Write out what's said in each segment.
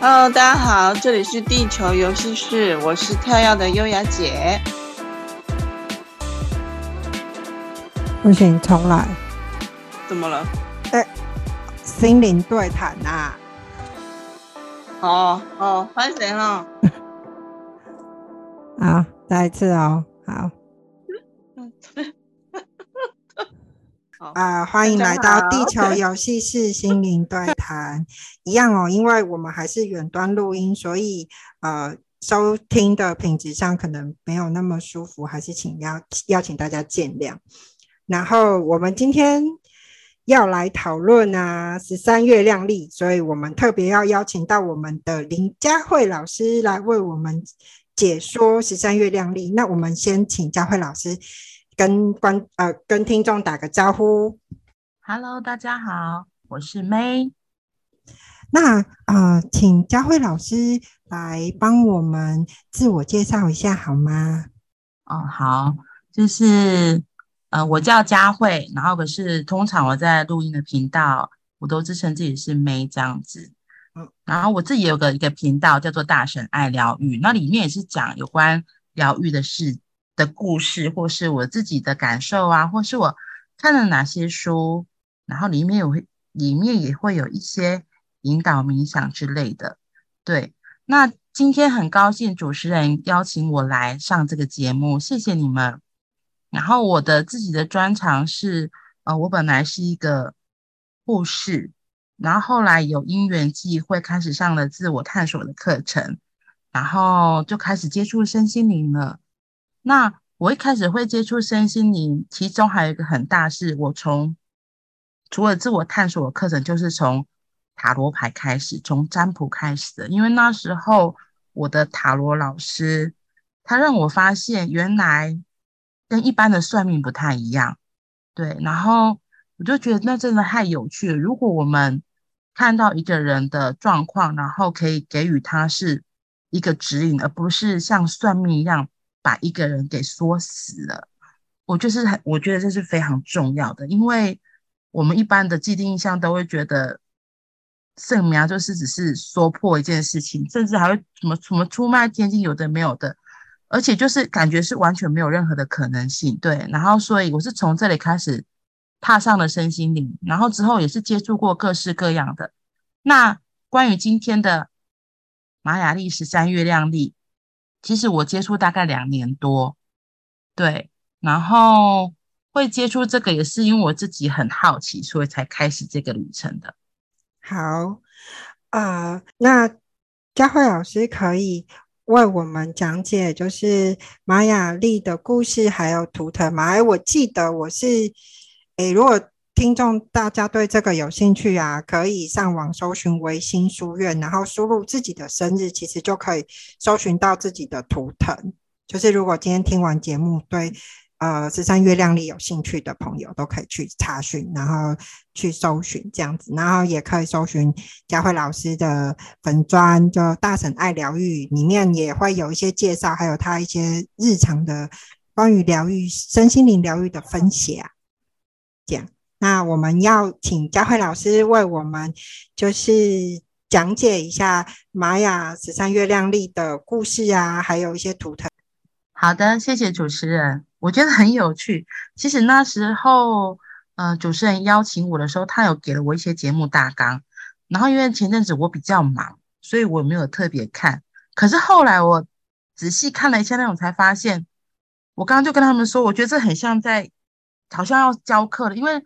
Hello，大家好，这里是地球游戏室，我是跳跃的优雅姐。不行，重来。怎么了？哎，心灵对谈呐、啊。哦哦，欢迎哦。好，再一次哦，好。啊、呃，欢迎来到地球游戏室心灵对 谈，一样哦，因为我们还是远端录音，所以呃，收听的品质上可能没有那么舒服，还是请邀邀请大家见谅。然后我们今天要来讨论啊，十三月亮历，所以我们特别要邀请到我们的林佳慧老师来为我们解说十三月亮历。那我们先请佳慧老师。跟观呃跟听众打个招呼，Hello，大家好，我是 May。那呃，请佳慧老师来帮我们自我介绍一下好吗？哦，好，就是呃，我叫佳慧，然后可是通常我在录音的频道，我都自称自己是 May 这样子。嗯，然后我自己有个一个频道叫做大神爱疗愈，那里面也是讲有关疗愈的事。的故事，或是我自己的感受啊，或是我看了哪些书，然后里面有里面也会有一些引导冥想之类的。对，那今天很高兴主持人邀请我来上这个节目，谢谢你们。然后我的自己的专长是，呃，我本来是一个护士，然后后来有因缘际会开始上了自我探索的课程，然后就开始接触身心灵了。那我一开始会接触身心灵，其中还有一个很大是，我从除了自我探索的课程，就是从塔罗牌开始，从占卜开始的。因为那时候我的塔罗老师，他让我发现原来跟一般的算命不太一样，对。然后我就觉得那真的太有趣了。如果我们看到一个人的状况，然后可以给予他是一个指引，而不是像算命一样。把一个人给说死了，我就是很，我觉得这是非常重要的，因为我们一般的既定印象都会觉得，圣苗就是只是说破一件事情，甚至还会什么什么出卖天金，有的没有的，而且就是感觉是完全没有任何的可能性，对。然后所以我是从这里开始踏上了身心灵，然后之后也是接触过各式各样的。那关于今天的玛雅历十三月亮历。其实我接触大概两年多，对，然后会接触这个也是因为我自己很好奇，所以才开始这个旅程的。好，呃，那佳慧老师可以为我们讲解，就是玛雅历的故事，还有图腾吗？哎，我记得我是，诶，如果。听众，大家对这个有兴趣啊，可以上网搜寻维新书院，然后输入自己的生日，其实就可以搜寻到自己的图腾。就是如果今天听完节目，对呃十三月亮历有兴趣的朋友，都可以去查询，然后去搜寻这样子，然后也可以搜寻佳慧老师的粉专，就大神爱疗愈，里面也会有一些介绍，还有他一些日常的关于疗愈、身心灵疗愈的分享，这样。那我们要请佳慧老师为我们就是讲解一下玛雅十三月亮历的故事啊，还有一些图腾。好的，谢谢主持人，我觉得很有趣。其实那时候，呃，主持人邀请我的时候，他有给了我一些节目大纲，然后因为前阵子我比较忙，所以我没有特别看。可是后来我仔细看了一下内容，才发现，我刚刚就跟他们说，我觉得这很像在好像要教课了，因为。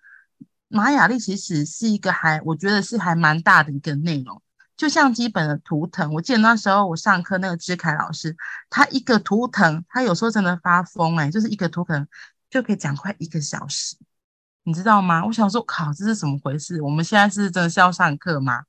玛雅历其实是一个还，我觉得是还蛮大的一个内容，就像基本的图腾。我记得那时候我上课那个志凯老师，他一个图腾，他有时候真的发疯哎、就是一个图腾就可以讲快一个小时，你知道吗？我想说，靠，这是怎么回事？我们现在是真的是要上课吗？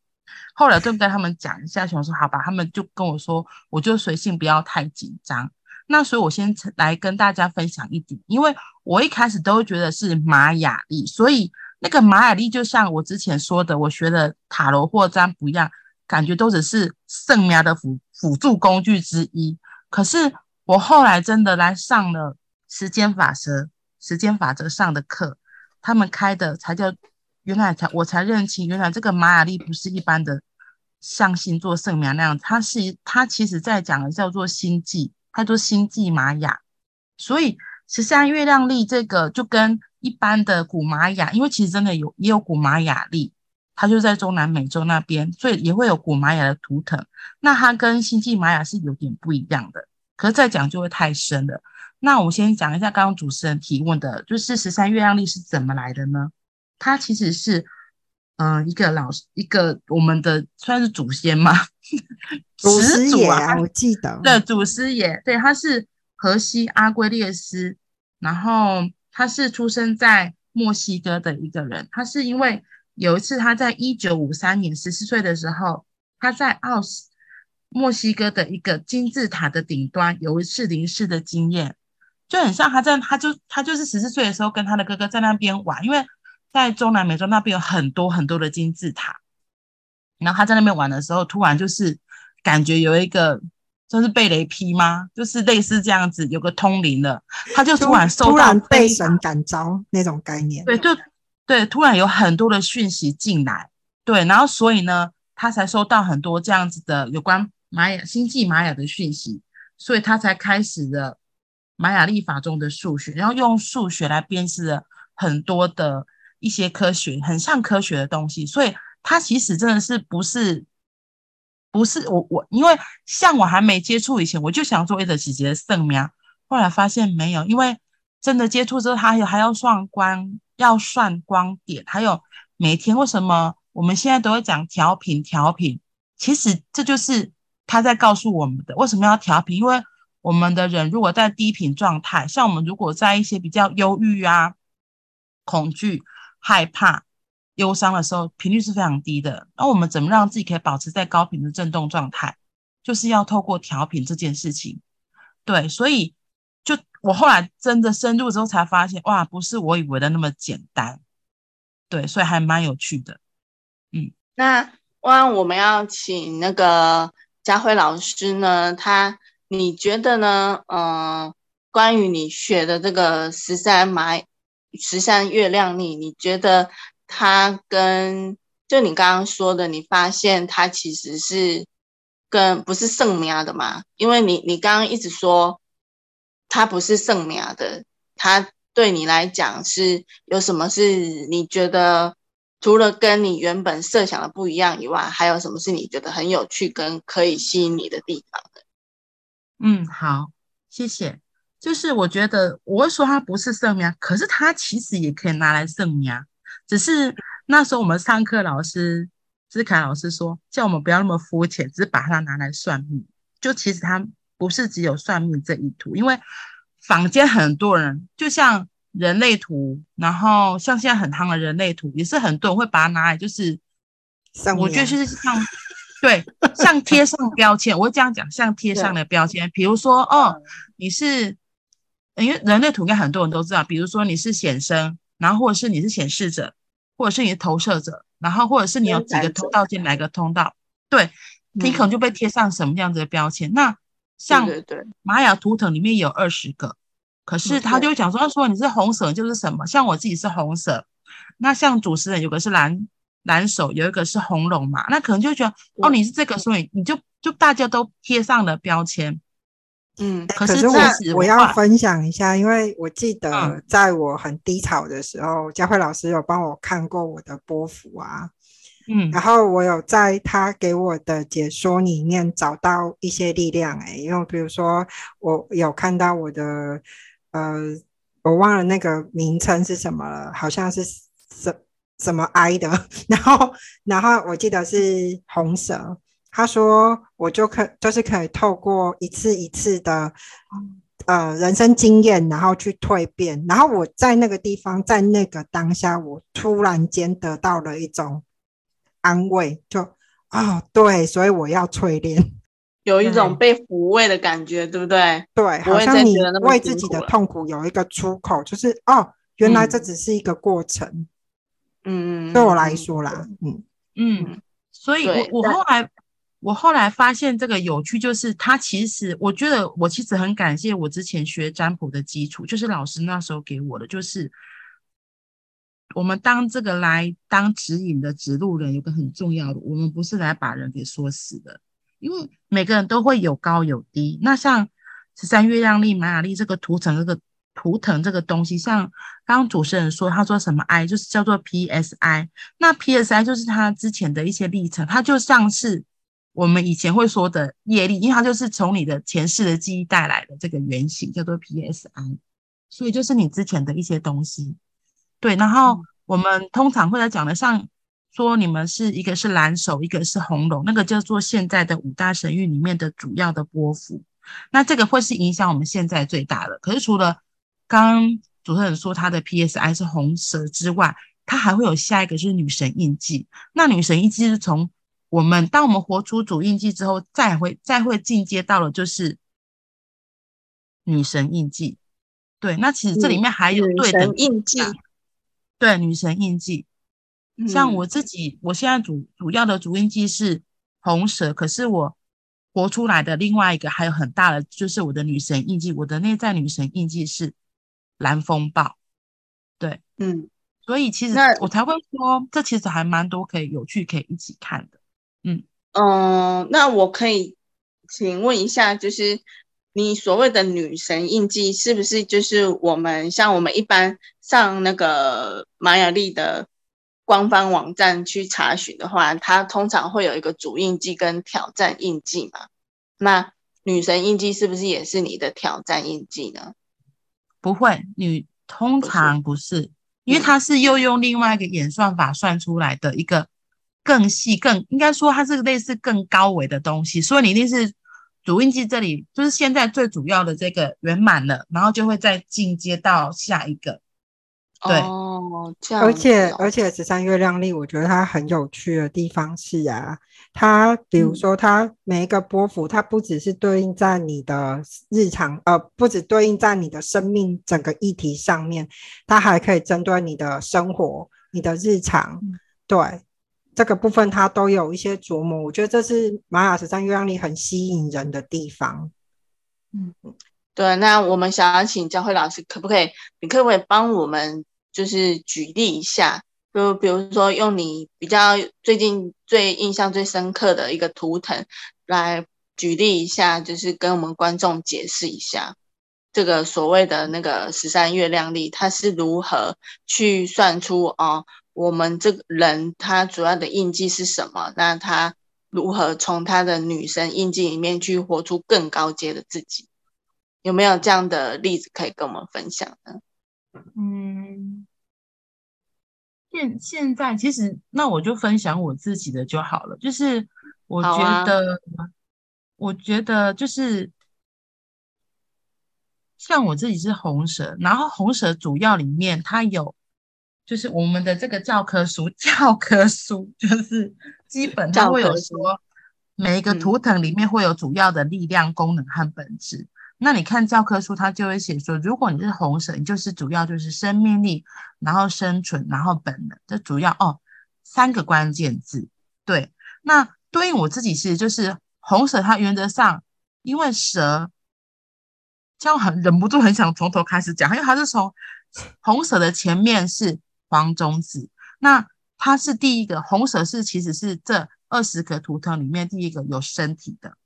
后来就跟他们讲一下，想说好吧，他们就跟我说，我就随性，不要太紧张。那所以，我先来跟大家分享一点，因为我一开始都会觉得是玛雅历，所以。那个玛雅历就像我之前说的，我学的塔罗或占卜一样，感觉都只是算命的辅辅助工具之一。可是我后来真的来上了时间法则、时间法则上的课，他们开的才叫原来才我才认清，原来这个玛雅历不是一般的像星座圣苗那样，它是它其实在讲的叫做星际，它叫星际玛雅，所以十三月亮历这个就跟一般的古玛雅，因为其实真的有也有古玛雅历，它就在中南美洲那边，所以也会有古玛雅的图腾。那它跟星际玛雅是有点不一样的，可是再讲就会太深了。那我先讲一下刚刚主持人提问的，就是十三月亮历是怎么来的呢？它其实是。嗯、呃，一个老师，一个我们的算是祖先吗？祖师爷啊，啊我记得。对，祖师爷，对，他是荷西阿圭列斯，然后他是出生在墨西哥的一个人。他是因为有一次他在一九五三年十四岁的时候，他在奥斯墨西哥的一个金字塔的顶端有一次临死的经验，就很像他在，他就他就是十四岁的时候跟他的哥哥在那边玩，因为。在中南美洲那边有很多很多的金字塔，然后他在那边玩的时候，突然就是感觉有一个，就是被雷劈吗？就是类似这样子，有个通灵了，他就突然收到突然被神感召那种概念。对，就对，突然有很多的讯息进来，对，然后所以呢，他才收到很多这样子的有关玛雅星际玛雅的讯息，所以他才开始了玛雅历法中的数学，然后用数学来编织了很多的。一些科学很像科学的东西，所以他其实真的是不是不是我我，因为像我还没接触以前，我就想做一个姐姐的圣苗，后来发现没有，因为真的接触之后，它有还要算光，要算光点，还有每天为什么我们现在都会讲调频调频，其实这就是他在告诉我们的为什么要调频，因为我们的人如果在低频状态，像我们如果在一些比较忧郁啊、恐惧。害怕、忧伤的时候，频率是非常低的。那我们怎么让自己可以保持在高频的振动状态？就是要透过调频这件事情。对，所以就我后来真的深入之后才发现，哇，不是我以为的那么简单。对，所以还蛮有趣的。嗯，那哇，我们要请那个佳慧老师呢，他你觉得呢？嗯、呃，关于你学的这个十三玛。十三月亮历，你觉得它跟就你刚刚说的，你发现它其实是跟不是圣苗的嘛？因为你你刚刚一直说它不是圣苗的，它对你来讲是有什么是你觉得除了跟你原本设想的不一样以外，还有什么是你觉得很有趣跟可以吸引你的地方的？嗯，好，谢谢。就是我觉得我会说它不是圣苗，可是它其实也可以拿来圣苗。只是那时候我们上课老师志凯老师说，叫我们不要那么肤浅，只是把它拿来算命。就其实它不是只有算命这一图，因为坊间很多人，就像人类图，然后像现在很夯的人类图，也是很多人会把它拿来，就是我觉得就是像对，像贴上标签，我会这样讲，像贴上的标签，比如说哦，你是。因为人类图应该很多人都知道，比如说你是显生，然后或者是你是显示者，或者是你是投射者，然后或者是你有几个通道进哪个通道，对，你可能就被贴上什么样子的标签。嗯、那像玛雅图腾里面有二十个，可是他就会讲说，他说你是红色就是什么，像我自己是红色，那像主持人有个是蓝蓝手，有一个是红龙嘛，那可能就觉得哦你是这个，所以你就就大家都贴上了标签。嗯，可是我我要分享一下，因为我记得在我很低潮的时候，佳慧老师有帮我看过我的波幅啊，嗯，然后我有在他给我的解说里面找到一些力量，欸，诶，因为比如说我有看到我的，呃，我忘了那个名称是什么了，好像是什什么 I 的，然后然后我记得是红蛇。他说：“我就可就是可以透过一次一次的呃人生经验，然后去蜕变。然后我在那个地方，在那个当下，我突然间得到了一种安慰，就哦，对，所以我要淬炼，有一种被抚慰的感觉，对不对？对，好像你为自己的痛苦有一个出口，就是哦，原来这只是一个过程。嗯，对我来说啦，嗯嗯，所以我我后来。”我后来发现这个有趣，就是他其实，我觉得我其实很感谢我之前学占卜的基础，就是老师那时候给我的，就是我们当这个来当指引的指路人，有个很重要的，我们不是来把人给说死的，因为每个人都会有高有低。那像十三月亮历、玛雅历这个图腾，这个图腾这个东西，像刚刚主持人说，他说什么 I，就是叫做 PSI。那 PSI 就是他之前的一些历程，它就像是我们以前会说的业力，因为它就是从你的前世的记忆带来的这个原型，叫做 PSI。所以就是你之前的一些东西，对。然后我们通常会在讲的，像说你们是一个是蓝手，一个是红龙，那个叫做现在的五大神域里面的主要的波幅。那这个会是影响我们现在最大的。可是除了刚刚主持人说他的 PSI 是红蛇之外，他还会有下一个是女神印记。那女神印记是从我们当我们活出主印记之后，再会再会进阶到了就是女神印记。对，那其实这里面还有对的印记，对女神印记。像我自己，我现在主主要的主印记是红蛇，可是我活出来的另外一个还有很大的，就是我的女神印记。我的内在女神印记是蓝风暴。对，嗯，所以其实我才会说，这其实还蛮多可以有趣可以一起看的。嗯嗯，那我可以请问一下，就是。你所谓的女神印记是不是就是我们像我们一般上那个玛雅历的官方网站去查询的话，它通常会有一个主印记跟挑战印记嘛？那女神印记是不是也是你的挑战印记呢？不会，女通常不是，不是，因为它是又用另外一个演算法算出来的一个更细、更应该说它是类似更高维的东西，所以你一定是。主印记这里就是现在最主要的这个圆满了，然后就会再进阶到下一个。对，哦，这样。而且而且十三月亮历，我觉得它很有趣的地方是啊，它比如说它每一个波幅，它不只是对应在你的日常，呃，不只对应在你的生命整个议题上面，它还可以针对你的生活、你的日常，对。这个部分它都有一些琢磨，我觉得这是玛雅十三月亮历很吸引人的地方。嗯，对，那我们想要请教会老师，可不可以？你可不可以帮我们就是举例一下？就比如说用你比较最近最印象最深刻的一个图腾来举例一下，就是跟我们观众解释一下这个所谓的那个十三月亮历，它是如何去算出哦。我们这个人他主要的印记是什么？那他如何从他的女生印记里面去活出更高阶的自己？有没有这样的例子可以跟我们分享呢？嗯，现现在其实那我就分享我自己的就好了。就是我觉得，啊、我觉得就是像我自己是红蛇，然后红蛇主要里面它有。就是我们的这个教科书，教科书就是基本它会有说，每一个图腾里面会有主要的力量、功能和本质。嗯、那你看教科书，它就会写说，如果你是红蛇，你就是主要就是生命力，然后生存，然后本能，这主要哦三个关键字。对，那对应我自己是就是红蛇，它原则上因为蛇，这样很忍不住很想从头开始讲，因为它是从红蛇的前面是。黄中子，那它是第一个红蛇，是其实是这二十个图腾里面第一个有身体的，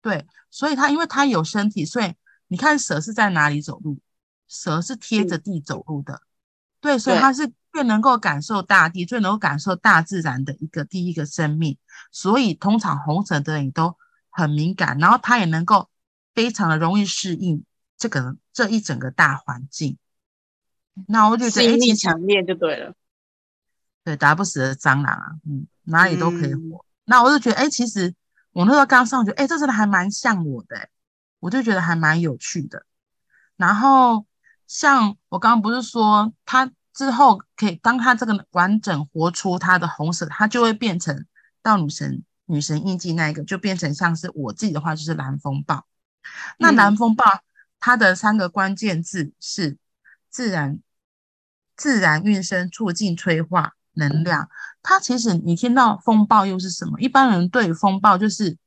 对，所以它因为它有身体，所以你看蛇是在哪里走路？蛇是贴着地走路的，对，所以它是最能够感受大地，最能够感受大自然的一个第一个生命，所以通常红蛇的人都很敏感，然后它也能够非常的容易适应这个这一整个大环境。那我就觉得，吸引力强烈就对了。对，打不死的蟑螂啊，嗯，哪里都可以活。嗯、那我就觉得，哎，其实我那时候刚上去，哎，这真的还蛮像我的，我就觉得还蛮有趣的。然后，像我刚刚不是说，他之后可以，当他这个完整活出他的红色，他就会变成到女神女神印记那一个，就变成像是我自己的话，就是蓝风暴。那蓝风暴、嗯、它的三个关键字是自然。自然运生，促进催化能量。它其实你听到风暴又是什么？一般人对风暴就是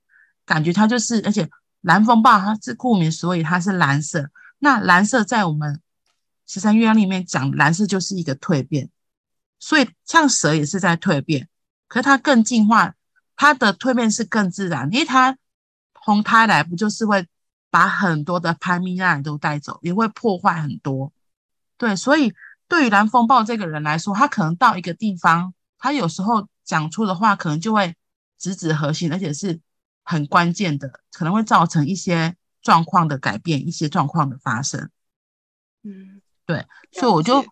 感觉它就是，而且蓝风暴它是顾名所以它是蓝色。那蓝色在我们十三月亮里面讲，蓝色就是一个蜕变，所以像蛇也是在蜕变，可是它更进化，它的蜕变是更自然，因为它红胎来不就是会把很多的潘蜜蜡都带走，也会破坏很多。对，所以对于蓝风暴这个人来说，他可能到一个地方，他有时候讲出的话可能就会直指核心，而且是很关键的，可能会造成一些状况的改变，一些状况的发生。嗯，对，所以我就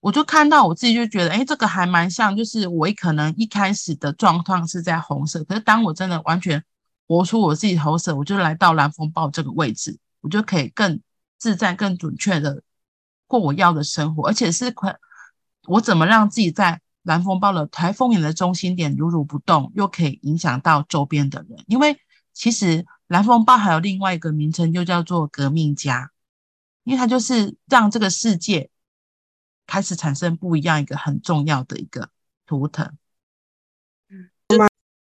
我就看到我自己就觉得，哎，这个还蛮像，就是我可能一开始的状况是在红色，可是当我真的完全活出我自己红色，我就来到蓝风暴这个位置，我就可以更自在、更准确的过我要的生活，而且是可我怎么让自己在蓝风暴的台风眼的中心点如如不动，又可以影响到周边的人，因为其实蓝风暴还有另外一个名称，就叫做革命家。因为它就是让这个世界开始产生不一样一个很重要的一个图腾。嗯，那么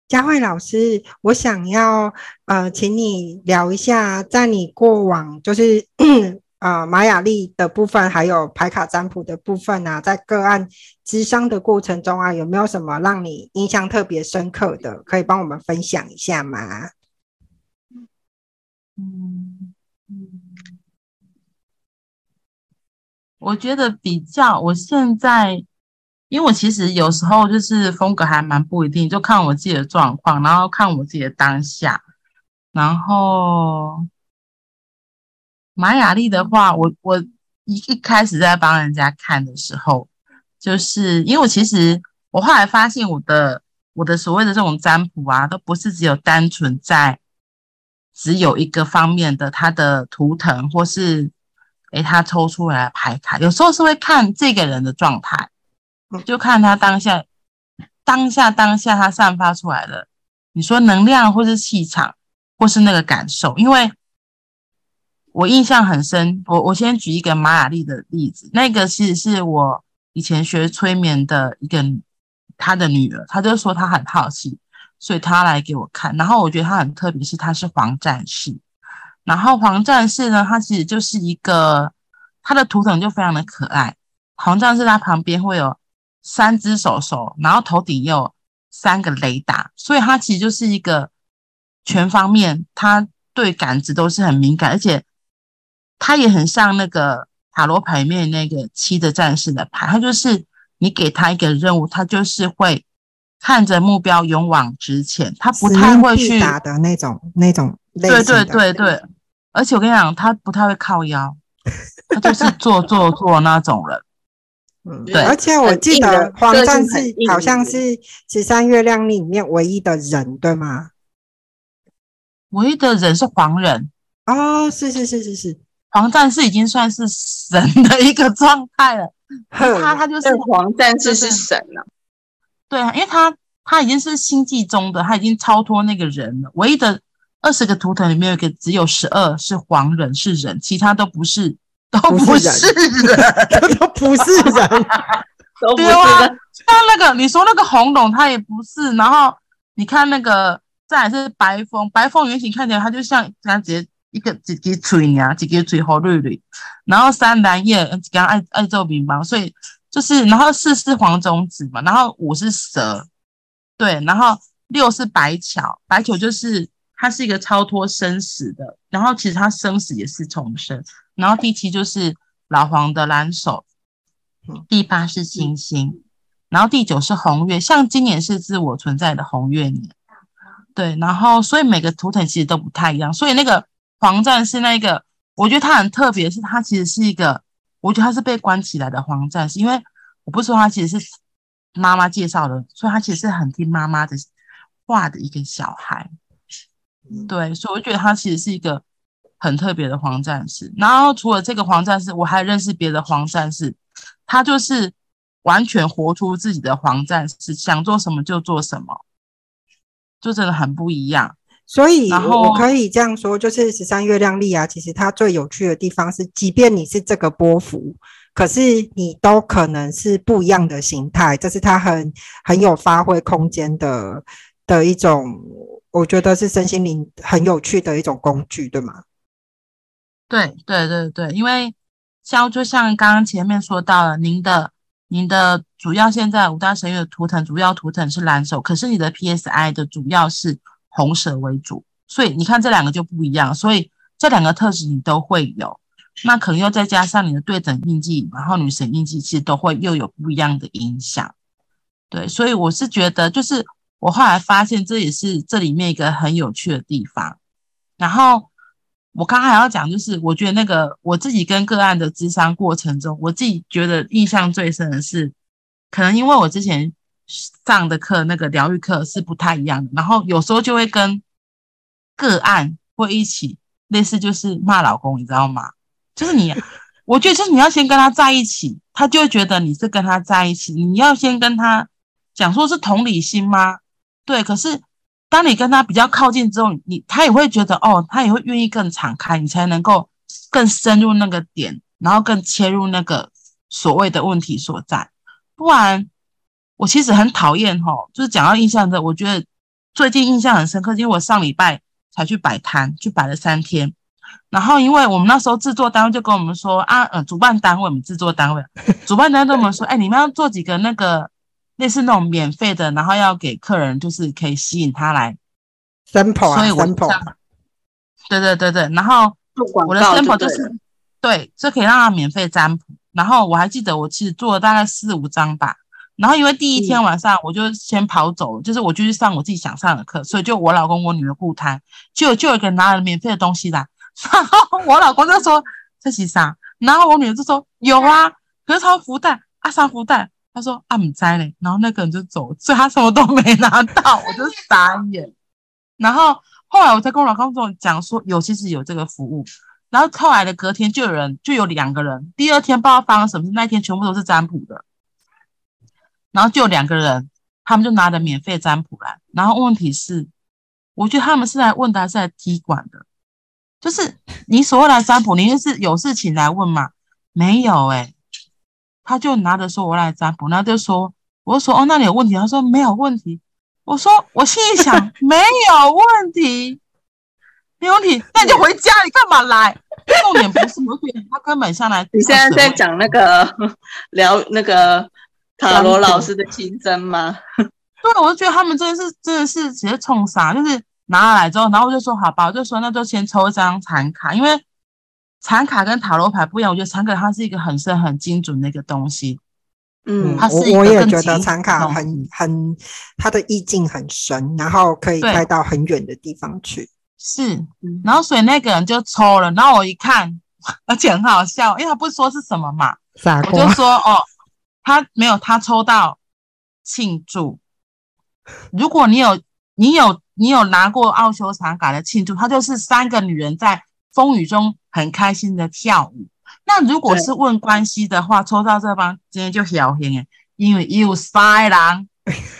佳慧老师，我想要呃，请你聊一下，在你过往就是 呃玛雅历的部分，还有牌卡占卜的部分啊，在个案咨商的过程中啊，有没有什么让你印象特别深刻的？可以帮我们分享一下吗？嗯嗯。我觉得比较，我现在，因为我其实有时候就是风格还蛮不一定，就看我自己的状况，然后看我自己的当下。然后玛雅历的话，我我一一开始在帮人家看的时候，就是因为我其实我后来发现我的我的所谓的这种占卜啊，都不是只有单纯在只有一个方面的它的图腾或是。诶，他抽出来的牌卡，有时候是会看这个人的状态，就看他当下、当下、当下他散发出来的，你说能量或是气场，或是那个感受。因为我印象很深，我我先举一个玛雅丽的例子，那个其实是我以前学催眠的一个他的女儿，他就说他很好奇，所以他来给我看，然后我觉得他很特别，是他是黄战士。然后黄战士呢，他其实就是一个，他的图腾就非常的可爱。黄战士他旁边会有三只手手，然后头顶也有三个雷达，所以他其实就是一个全方面，他对感知都是很敏感，而且他也很像那个塔罗牌里面那个七的战士的牌，他就是你给他一个任务，他就是会看着目标勇往直前，他不太会去打的那种那种。对对对对，而且我跟你讲，他不太会靠腰，他就是做做做那种人。嗯，对。而且我记得黄战士好像是十三月亮里面唯一的人，对吗？唯一的人是黄人哦，是是是是是，黄战士已经算是神的一个状态了。他他就是黄战士是神了。对啊，因为他他已经是星际中的，他已经超脱那个人了，唯一的。二十个图腾里面有一个，只有十二是黄人，是人，其他都不是，都不是 人，都不是人，对啊，像那个你说那个红龙，他也不是。然后你看那个，再来是白风，白风原型看起来他就像他直接一个几几嘴呀，几个嘴红绿绿。然后三蓝叶刚爱爱做饼包，所以就是，然后四是黄种子嘛，然后五是蛇，对，然后六是白巧，白巧就是。它是一个超脱生死的，然后其实它生死也是重生。然后第七就是老黄的蓝手，第八是星星，然后第九是红月，像今年是自我存在的红月年，对。然后所以每个图腾其实都不太一样。所以那个黄战士那个，我觉得他很特别，是他其实是一个，我觉得他是被关起来的黄战士，因为我不说他其实是妈妈介绍的，所以他其实是很听妈妈的话的一个小孩。对，所以我觉得他其实是一个很特别的黄战士。然后除了这个黄战士，我还认识别的黄战士，他就是完全活出自己的黄战士，想做什么就做什么，就真的很不一样。所以，我可以这样说，就是十三月亮历啊，其实它最有趣的地方是，即便你是这个波幅，可是你都可能是不一样的形态，这是它很很有发挥空间的的一种。我觉得是身心灵很有趣的一种工具，对吗？对对对对，因为像就像刚刚前面说到了，您的您的主要现在五大神域的图腾主要图腾是蓝手，可是你的 PSI 的主要是红蛇为主，所以你看这两个就不一样，所以这两个特质你都会有，那可能又再加上你的对等印记，然后女神印记，其实都会又有不一样的影响。对，所以我是觉得，就是我后来发现这也是这里面一个很有趣的地方。然后我刚刚还要讲，就是我觉得那个我自己跟个案的咨商过程中，我自己觉得印象最深的是，可能因为我之前上的课那个疗愈课是不太一样的，然后有时候就会跟个案会一起类似，就是骂老公，你知道吗？就是你，我觉得就是你要先跟他在一起，他就会觉得你是跟他在一起，你要先跟他讲说是同理心吗？对，可是。当你跟他比较靠近之后，你他也会觉得哦，他也会愿意更敞开，你才能够更深入那个点，然后更切入那个所谓的问题所在。不然，我其实很讨厌哈，就是讲到印象的，我觉得最近印象很深刻，因为我上礼拜才去摆摊，去摆了三天。然后，因为我们那时候制作单位就跟我们说啊，呃，主办单位我们制作单位，主办单位跟我们说，哎，你们要做几个那个。类似那种免费的，然后要给客人，就是可以吸引他来 sample 啊，所以我 sample 对对对对，然后我的 sample 就是对，这可以让他免费占卜。然后我还记得我其实做了大概四五张吧。然后因为第一天晚上我就先跑走了，嗯、就是我就去上我自己想上的课，所以就我老公我女儿顾摊，就就有一个人拿了免费的东西来，然后我老公就说这是啥？然后我女儿就说有啊，核桃福袋啊，啥福袋？他说啊，唔知嘞，然后那个人就走，所以他什么都没拿到，我就傻眼。然后后来我才跟我老公讲说，有其实有这个服务。然后后来的隔天就有人，就有两个人，第二天不知道发生什么事，那一天全部都是占卜的。然后就两个人，他们就拿着免费占卜来。然后问题是，我觉得他们是来问的还是来踢馆的？就是你所谓来占卜，你就是有事情来问嘛？没有哎、他就拿着说：“我来占卜。”然后就说：“我就说哦，那你有问题？”他说：“没有问题。”我说：“我心里想，没有问题，没有问题，那你就回家，你干嘛来？重点不是问题，他根本上来。你现在在讲那个聊那个塔罗老师的亲身吗？对，我就觉得他们真的是真的是直接冲杀，就是拿来之后，然后我就说好吧，我就说那就先抽一张残卡，因为。残卡跟塔罗牌不一样，我觉得残卡它是一个很深很精准的一个东西。嗯，它是一个我也觉得残卡很很，它的意境很深，然后可以带到很远的地方去。是，然后所以那个人就抽了，然后我一看，而且很好笑，因为他不说是什么嘛，我就说哦，他没有，他抽到庆祝。如果你有，你有，你有拿过奥修长卡的庆祝，它就是三个女人在风雨中。很开心的跳舞。那如果是问关系的话，抽到这帮今天就小心哎，因为有三郎，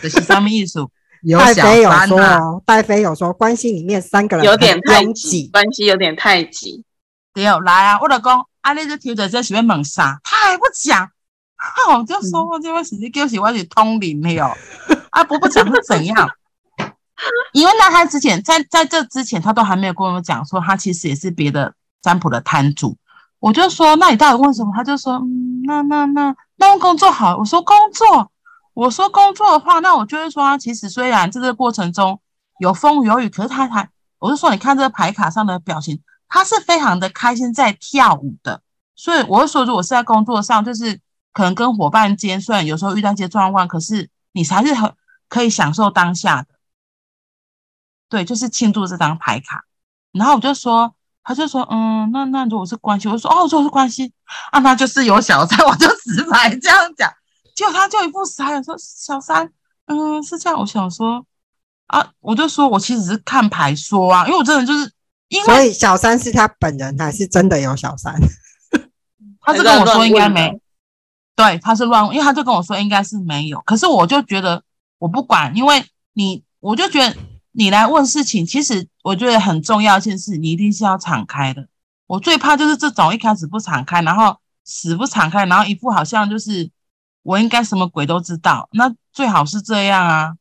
这是什么意思？有小三哦，戴妃有说关系里面三个人有点太挤，关系有点太挤。对，来啊，我老公，阿丽就提着这喜欢猛杀，他还不讲，我就说我这位姐姐就是我是通灵的哟，啊不不讲是怎样？因为那他之前在在这之前，他都还没有跟我讲说，他其实也是别的。占卜的摊主，我就说，那你到底问什么？他就说，嗯，那那那那工作好。我说工作，我说工作的话，那我就会说，其实虽然在这个过程中有风有雨，可是他还，我就说，你看这个牌卡上的表情，他是非常的开心在跳舞的。所以我就说，如果是在工作上，就是可能跟伙伴间，虽然有时候遇到一些状况，可是你还是很可以享受当下的。对，就是庆祝这张牌卡。然后我就说。他就说，嗯，那那如果是关系，我说哦，如果是关系，啊，那就是有小三，我就直白这样讲。结果他就一副傻眼说，小三，嗯，是这样。我想说，啊，我就说我其实是看牌说啊，因为我真的就是，因为所以小三是他本人还是真的有小三？他是跟我说应该没，对，他是乱，因为他就跟我说应该是没有。可是我就觉得我不管，因为你，我就觉得。你来问事情，其实我觉得很重要一件事，你一定是要敞开的。我最怕就是这种一开始不敞开，然后死不敞开，然后一副好像就是我应该什么鬼都知道。那最好是这样啊！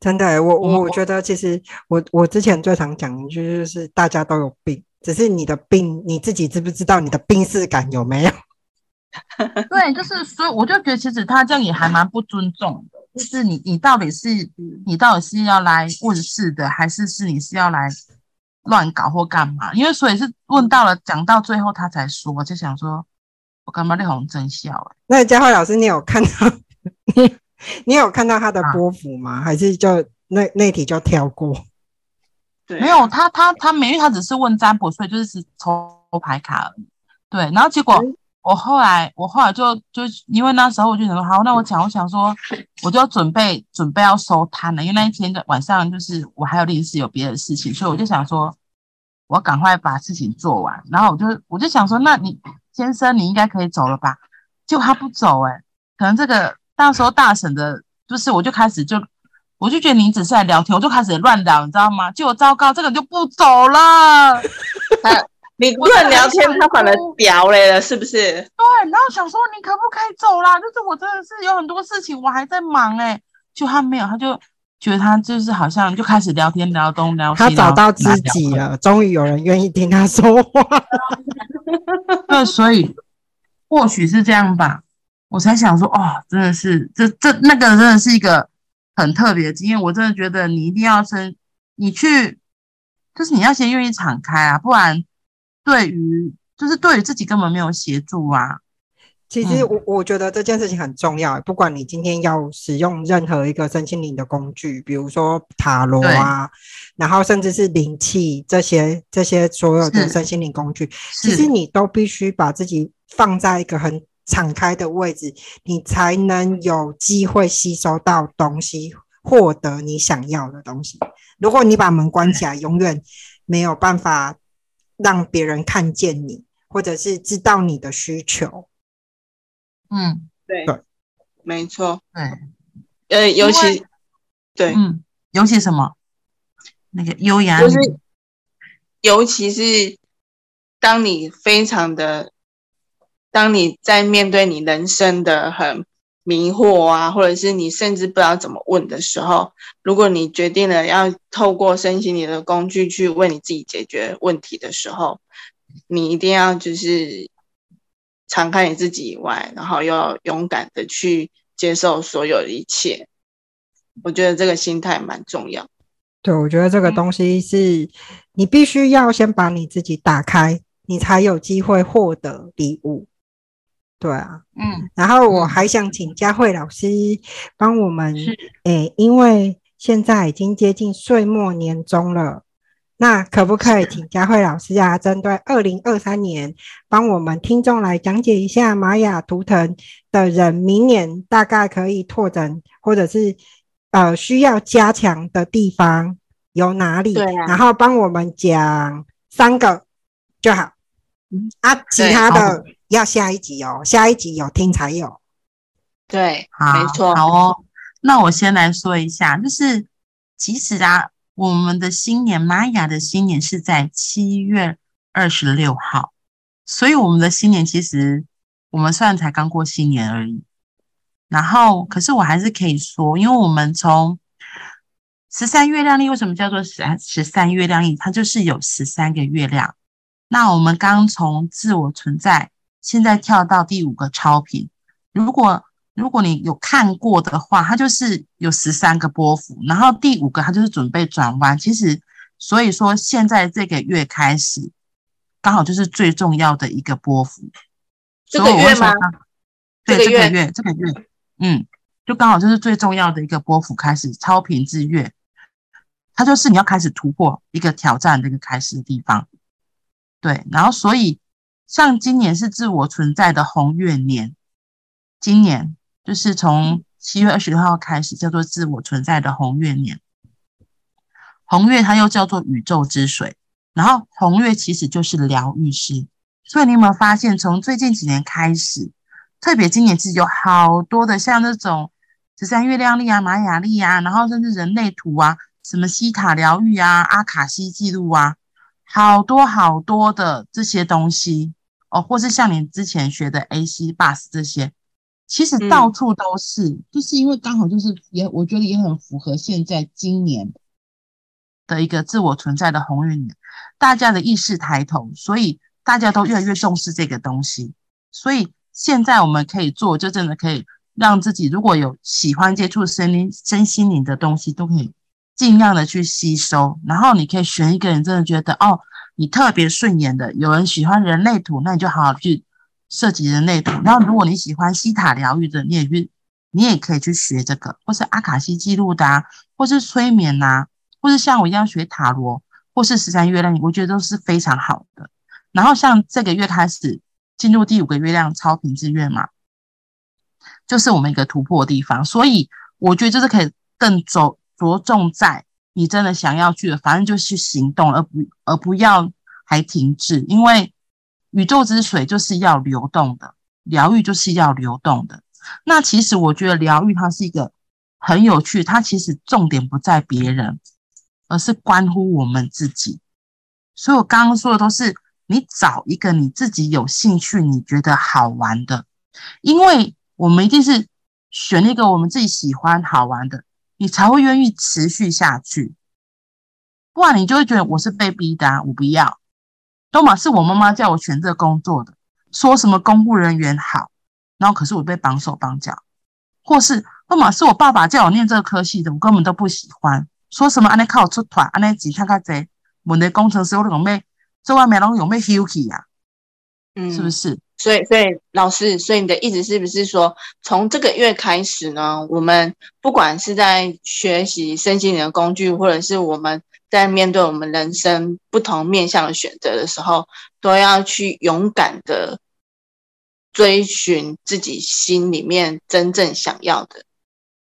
真的、欸，我我我觉得其实我我之前最常讲的就是大家都有病，只是你的病你自己知不知道？你的病识感有没有？对，就是所以我就觉得其实他这样也还蛮不尊重的，就是你你到底是你到底是要来问事的，还是是你是要来乱搞或干嘛？因为所以是问到了讲到最后他才说，就想说我干嘛那红真笑哎。那佳慧老师，你有看到你你有看到他的波幅吗？啊、还是就那那题就跳过？对，没有他他他没，因为他只是问占卜，所以就是抽牌卡而已。对，然后结果。我后来，我后来就就因为那时候我就想说，好，那我讲，我想说，我就准备准备要收摊了，因为那一天的晚上就是我还有临时有别的事情，所以我就想说，我赶快把事情做完。然后我就我就想说，那你先生你应该可以走了吧？就他不走，欸，诶可能这个那时候大婶的，就是我就开始就我就觉得你只是来聊天，我就开始乱聊，你知道吗？结果糟糕，这个就不走了。你不能聊天，他反而屌嘞了，是不是？对，然后想说你可不可以走啦？就是我真的是有很多事情，我还在忙哎、欸。就他没有，他就觉得他就是好像就开始聊天聊东聊西。他找到知己了，终于有人愿意听他说话。那，所以或许是这样吧。我才想说，哦，真的是这这那个真的是一个很特别的经验。我真的觉得你一定要先，你去，就是你要先愿意敞开啊，不然。对于，就是对于自己根本没有协助啊。其实我我觉得这件事情很重要，不管你今天要使用任何一个身心灵的工具，比如说塔罗啊，然后甚至是灵气这些这些所有的身心灵工具，其实你都必须把自己放在一个很敞开的位置，你才能有机会吸收到东西，获得你想要的东西。如果你把门关起来，永远没有办法。让别人看见你，或者是知道你的需求。嗯，对，对，没错。对，呃，尤其，对，嗯，尤其什么？那个优雅，就是，尤其是当你非常的，当你在面对你人生的很。迷惑啊，或者是你甚至不知道怎么问的时候，如果你决定了要透过身心灵的工具去为你自己解决问题的时候，你一定要就是敞开你自己以外，然后要勇敢的去接受所有的一切。我觉得这个心态蛮重要。对，我觉得这个东西是你必须要先把你自己打开，你才有机会获得礼物。对啊，嗯，然后我还想请佳慧老师帮我们，诶、欸，因为现在已经接近岁末年终了，那可不可以请佳慧老师啊，针对二零二三年，帮我们听众来讲解一下玛雅图腾的人，明年大概可以拓展或者是呃需要加强的地方有哪里？对啊，然后帮我们讲三个就好，嗯啊，其他的。要下一集哦，下一集有听才有。对，好，没错。好哦，那我先来说一下，就是其实啊，我们的新年，玛雅的新年是在七月二十六号，所以我们的新年其实我们虽然才刚过新年而已，然后可是我还是可以说，因为我们从十三月亮历，为什么叫做十十三月亮历？它就是有十三个月亮。那我们刚从自我存在。现在跳到第五个超频，如果如果你有看过的话，它就是有十三个波幅，然后第五个它就是准备转弯。其实，所以说现在这个月开始，刚好就是最重要的一个波幅。这个月吗？对，这个月，这个月，嗯，就刚好就是最重要的一个波幅开始，超频之月，它就是你要开始突破一个挑战的一个开始的地方。对，然后所以。像今年是自我存在的红月年，今年就是从七月二十六号开始叫做自我存在的红月年。红月它又叫做宇宙之水，然后红月其实就是疗愈师。所以你有没有发现，从最近几年开始，特别今年其实有好多的像那种十三月亮历啊、玛雅历啊，然后甚至人类图啊、什么西塔疗愈啊、阿卡西记录啊，好多好多的这些东西。哦，或是像你之前学的 AC Bus 这些，其实到处都是，嗯、就是因为刚好就是也，我觉得也很符合现在今年的一个自我存在的鸿运年，大家的意识抬头，所以大家都越来越重视这个东西，所以现在我们可以做，就真的可以让自己，如果有喜欢接触身灵、身心灵的东西，都可以尽量的去吸收。然后你可以选一个人真的觉得哦，你特别顺眼的，有人喜欢人类图，那你就好好去设计人类图。然后如果你喜欢西塔疗愈的，你也去，你也可以去学这个，或是阿卡西记录的啊，或是催眠呐、啊，或是像我一样学塔罗，或是十三月亮，我觉得都是非常好的。然后像这个月开始进入第五个月亮超频之月嘛，就是我们一个突破的地方，所以我觉得就是可以更着着重在你真的想要去的，反正就去行动，而不而不要还停滞，因为宇宙之水就是要流动的，疗愈就是要流动的。那其实我觉得疗愈它是一个很有趣，它其实重点不在别人，而是关乎我们自己。所以我刚刚说的都是。你找一个你自己有兴趣、你觉得好玩的，因为我们一定是选一个我们自己喜欢、好玩的，你才会愿意持续下去。不然你就会觉得我是被逼的啊，我不要。都嘛是我妈妈叫我选这个工作的，说什么公务人员好，然后可是我被绑手绑脚，或是都嘛是我爸爸叫我念这个科系的，我根本都不喜欢。说什么安尼靠出团，安尼钱看看谁，问题工程师我拢咩？做外面拢有没有休息呀？嗯，是不是？所以，所以老师，所以你的意思是不是说，从这个月开始呢，我们不管是在学习身心灵的工具，或者是我们在面对我们人生不同面向的选择的时候，都要去勇敢的追寻自己心里面真正想要的。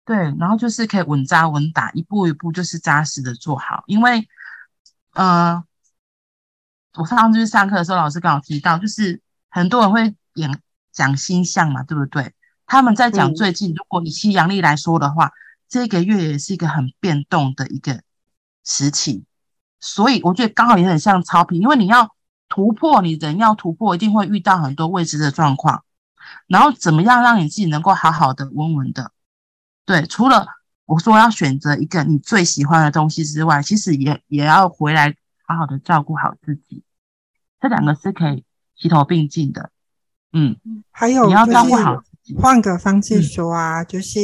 对，然后就是可以稳扎稳打，一步一步就是扎实的做好，因为，呃。我上次去上课的时候，老师刚好提到，就是很多人会演讲星象嘛，对不对？他们在讲最近，如果以西洋历来说的话，嗯、这个月也是一个很变动的一个时期，所以我觉得刚好也很像超频，因为你要突破，你人要突破，一定会遇到很多未知的状况，然后怎么样让你自己能够好好的、稳稳的？对，除了我说要选择一个你最喜欢的东西之外，其实也也要回来。好好的照顾好自己，这两个是可以齐头并进的。嗯，还有你要照顾好自己。换个方式说啊，嗯、就是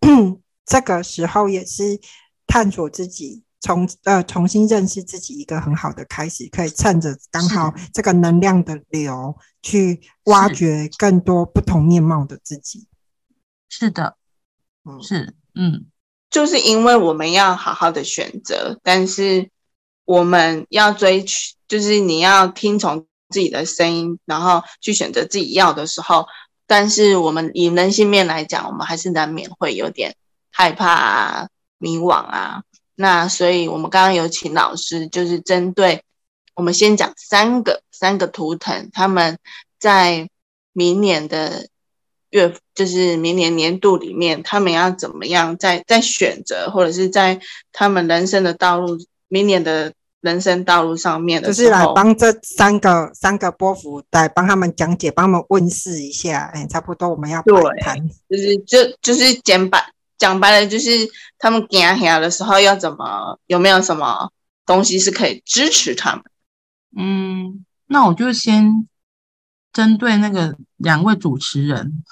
这个时候也是探索自己，重呃重新认识自己一个很好的开始。可以趁着刚好这个能量的流，去挖掘更多不同面貌的自己。是的，嗯，是，嗯，就是因为我们要好好的选择，但是。我们要追求，就是你要听从自己的声音，然后去选择自己要的时候。但是我们以人性面来讲，我们还是难免会有点害怕啊、迷惘啊。那所以，我们刚刚有请老师，就是针对我们先讲三个三个图腾，他们在明年的月，就是明年年度里面，他们要怎么样在在选择，或者是在他们人生的道路。明年的人生道路上面的，就是来帮这三个三个波幅来帮他们讲解，帮他们问世一下。哎，差不多我们要对谈，就是就就是简白讲白了，就是他们讲起来的时候要怎么，有没有什么东西是可以支持他们？嗯，那我就先针对那个两位主持人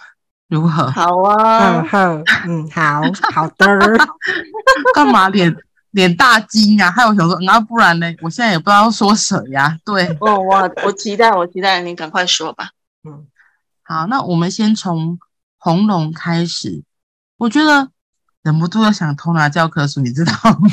如何？好啊，嗯好，嗯好好的，干嘛脸？脸大惊啊！还有想说，那不然呢？我现在也不知道说谁呀。对，哦，我我期待，我期待你赶快说吧。嗯，好，那我们先从红龙开始。我觉得忍不住要想偷拿教科书，你知道吗？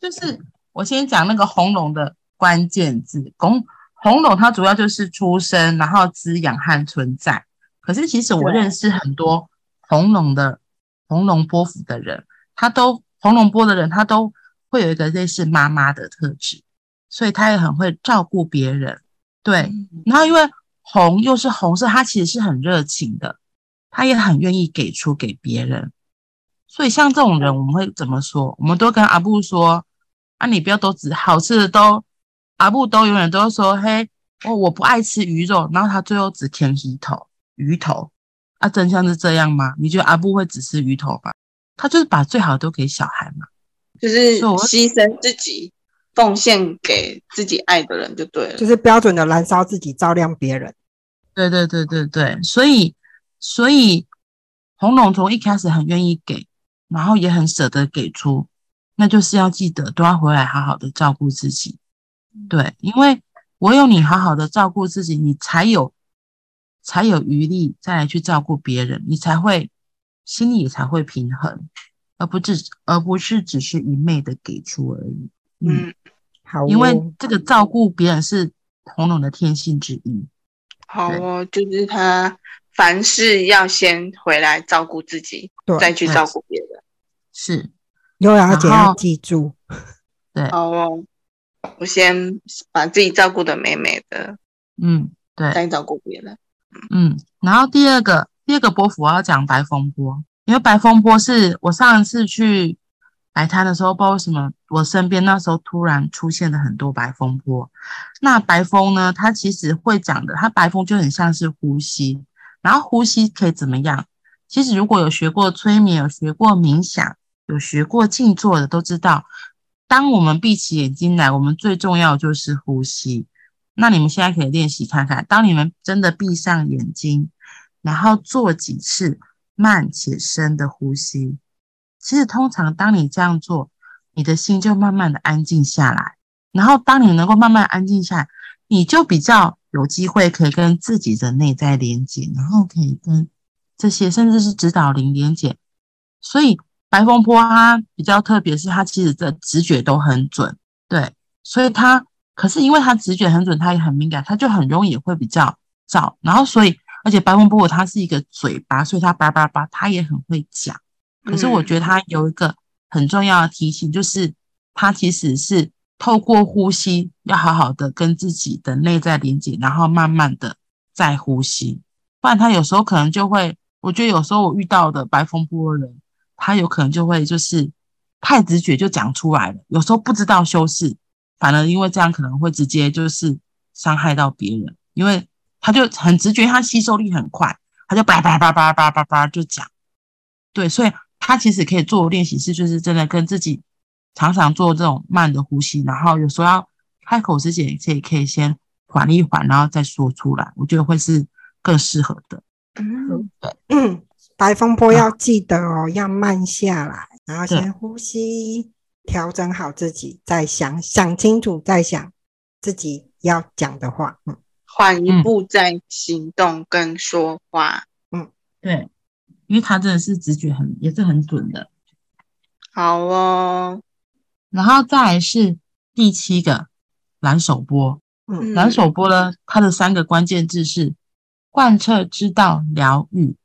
就是我先讲那个红龙的关键字。红红龙它主要就是出生，然后滋养和存在。可是其实我认识很多。红龙的红龙波幅的人，他都红龙波的人，他都会有一个类似妈妈的特质，所以他也很会照顾别人。对，然后因为红又是红色，他其实是很热情的，他也很愿意给出给别人。所以像这种人，我们会怎么说？我们都跟阿布说：啊，你不要都只好吃的都，阿布都永远都说：嘿，哦，我不爱吃鱼肉，然后他最后只舔鱼头，鱼头。啊，真相是这样吗？你觉得阿布会只吃鱼头吗？他就是把最好的都给小孩嘛，就是牺牲自己，奉献给自己爱的人就对了，就是标准的燃烧自己，照亮别人。对对对对对，所以所以红龙从一开始很愿意给，然后也很舍得给出，那就是要记得都要回来好好的照顾自己。对，因为唯有你好好的照顾自己，你才有才有余力再来去照顾别人，你才会心里也才会平衡，而不只而不是只是一昧的给出而已。嗯，好哦，因为这个照顾别人是红龙的天性之一。好哦，就是他凡事要先回来照顾自己，对再去照顾别人。是，优雅姐要记住。对，好哦，我先把自己照顾的美美的，嗯，对，再照顾别人。嗯，然后第二个第二个波幅我要讲白风波，因为白风波是我上一次去摆摊的时候，不知道为什么我身边那时候突然出现了很多白风波。那白风呢，它其实会讲的，它白风就很像是呼吸，然后呼吸可以怎么样？其实如果有学过催眠、有学过冥想、有学过静坐的，都知道，当我们闭起眼睛来，我们最重要就是呼吸。那你们现在可以练习看看，当你们真的闭上眼睛，然后做几次慢且深的呼吸。其实，通常当你这样做，你的心就慢慢的安静下来。然后，当你能够慢慢安静下来，你就比较有机会可以跟自己的内在连接，然后可以跟这些甚至是指导灵连接。所以，白风波它比较特别，是它其实的直觉都很准。对，所以它可是因为他直觉很准，他也很敏感，他就很容易也会比较燥。然后，所以而且白风波他是一个嘴巴，所以他叭叭叭，他也很会讲。可是我觉得他有一个很重要的提醒，就是他其实是透过呼吸，要好好的跟自己的内在连接，然后慢慢的再呼吸。不然他有时候可能就会，我觉得有时候我遇到的白风波的人，他有可能就会就是太直觉就讲出来了，有时候不知道修饰，反而因为这样可能会直接就是伤害到别人，因为他就很直觉，他吸收力很快，他就叭叭叭叭叭叭叭就讲，对，所以。他其实可以做练习，是就是真的跟自己常常做这种慢的呼吸，然后有时候要开口之前，也可以先缓一缓，然后再说出来，我觉得会是更适合的。嗯，对，嗯，白风波要记得哦，要慢下来，然后先呼吸，调整好自己，再想想清楚，再想自己要讲的话。嗯，缓一步再行动跟说话。嗯，对。因为他真的是直觉很，也是很准的。好哦，然后再来是第七个蓝手波。嗯，蓝手波呢，它的三个关键字是贯彻、知道、疗愈。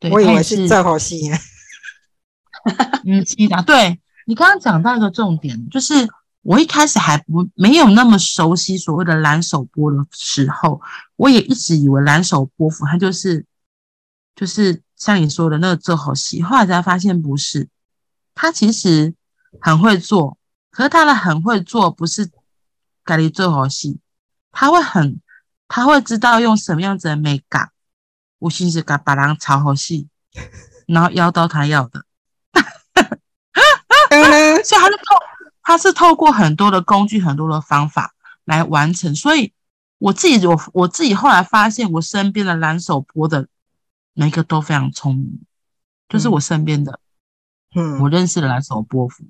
对，我以为是这好戏。嗯，是的。对，你刚刚讲到一个重点，就是我一开始还不没有那么熟悉所谓的蓝手波的时候，我也一直以为蓝手波符它就是就是。像你说的那个做好戏，后来才发现不是，他其实很会做，可是他的很会做不是咖喱做好戏，他会很，他会知道用什么样子的美感，无心是把把人炒好戏，然后要到他要的，所以他是透，他是透过很多的工具，很多的方法来完成，所以我自己我我自己后来发现，我身边的蓝手波的。每个都非常聪明，就是我身边的，嗯，我认识的蓝手波符，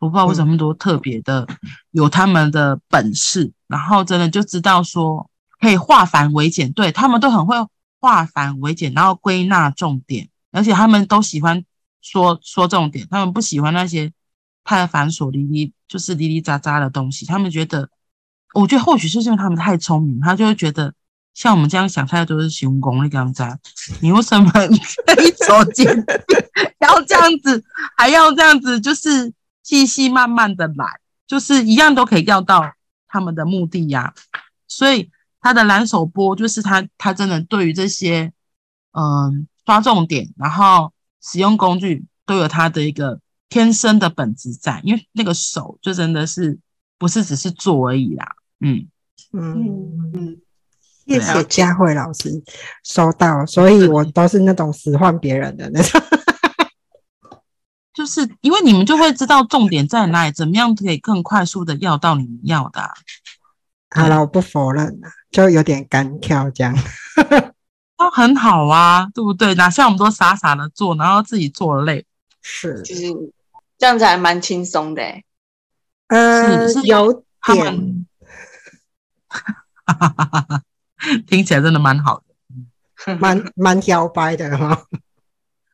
我不知道为什么那么多特别的，有他们的本事，然后真的就知道说可以化繁为简，对，他们都很会化繁为简，然后归纳重点，而且他们都喜欢说说重点，他们不喜欢那些太繁琐、哩哩就是哩哩杂杂的东西，他们觉得，我觉得或许是因为他们太聪明，他就会觉得。像我们这样想，他都是熊公的样子。你为什么可以走进，要这样子，还要这样子，就是细细慢慢的来，就是一样都可以要到他们的目的呀、所以他的蓝手波就是他，他真的对于这些，嗯、抓重点，然后使用工具都有他的一个天生的本质在，因为那个手就真的是不是只是做而已啦。嗯嗯嗯。谢谢佳慧老师，收到，所以我都是那种使唤别人的那种。就是因为你们就会知道重点在哪里，怎么样可以更快速的要到你们要的、啊。好了，我不否认了，就有点干跳这样。都 很好啊，对不对？哪像我们都傻傻的做，然后自己做累，是，就是这样子还蛮轻松的。呃，是有点，听起来真的蛮好的，蛮蛮摇摆的哈。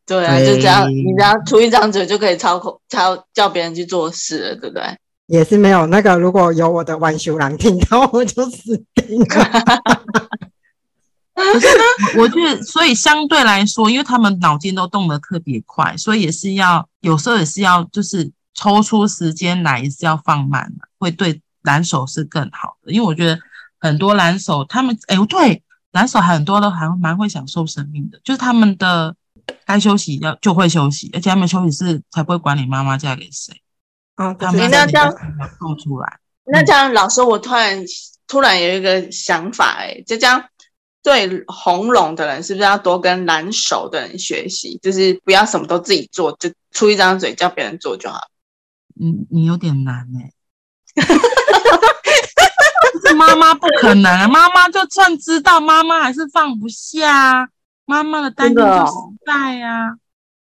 对啊，就这样，你只要出一张嘴就可以操控、操叫别人去做事了，对不对？也是没有那个，如果有我的万修兰听到，我就死定了。可是呢，我觉得，所以相对来说，因为他们脑筋都动得特别快，所以也是要有时候也是要就是抽出时间来，也是要放慢，会对蓝手是更好的。因为我觉得很多蓝手他们，哎，对，蓝手很多都还蛮会享受生命的，就是他们的该休息要就会休息，而且他们休息是才不会管你妈妈嫁给谁嗯。他们那这样放出来，那这样老师，我突然突然有一个想法，哎，就这样。对红龙的人，是不是要多跟蓝手的人学习？就是不要什么都自己做，就出一张嘴叫别人做就好。嗯，你有点难哎、欸。妈妈不可能，妈妈就算知道，妈妈还是放不下。妈妈的担心就是在呀、啊。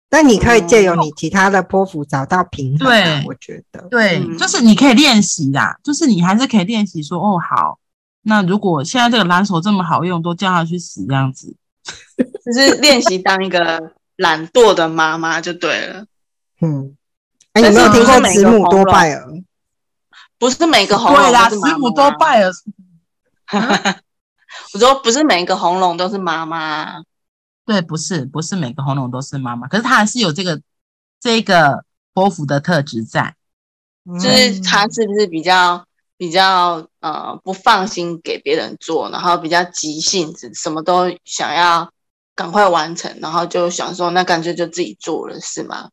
但你可以借由你其他的波幅找到平衡、啊。对，我觉得对，嗯、就是你可以练习啦，就是你还是可以练习说，哦，好。那如果现在这个蓝手这么好用，都叫他去死这样子，就是练习当一个懒惰的妈妈就对了。嗯，哎，有没有听过慈母多败儿？不是每个红龙。对啦，慈母多败儿。我说不是每个红龙都是妈妈。对，不是，不是每个红龙都是妈妈，可是他还是有这个这个波符的特质在，就是他是不是比较？比较呃不放心给别人做，然后比较急性子，什么都想要赶快完成，然后就想说那干脆就自己做了，是吗？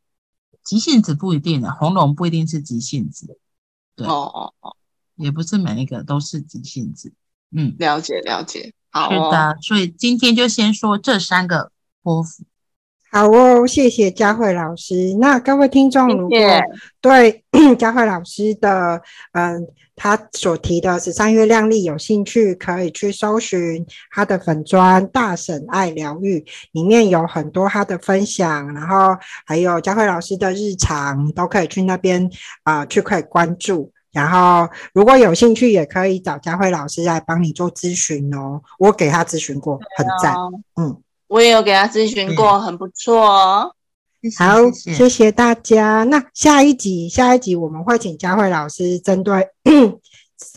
急性子不一定啊，红龙不一定是急性子，对哦哦哦，也不是每一个都是急性子，嗯，了解了解，好哦，是的，所以今天就先说这三个波符。好哦，谢谢佳慧老师。那各位听众，如果对 佳慧老师的嗯，他所提的十三月亮历有兴趣，可以去搜寻他的粉专大婶爱疗愈，里面有很多他的分享，然后还有佳慧老师的日常，都可以去那边啊、呃、去可以关注。然后如果有兴趣，也可以找佳慧老师来帮你做咨询哦。我给他咨询过，很赞，嗯。我也有给他咨询过，嗯、很不错哦。好，谢谢大家。那下一集，下一集我们会请佳慧老师针对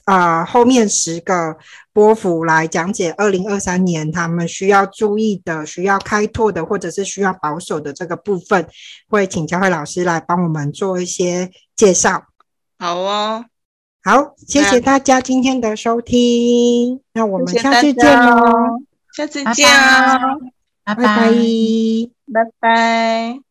啊、呃、后面十个波幅来讲解二零二三年他们需要注意的、需要开拓的，或者是需要保守的这个部分，会请佳慧老师来帮我们做一些介绍。好哦，好，谢谢大家今天的收听。那，那我们下次见喽，下次见哦。拜拜，拜拜。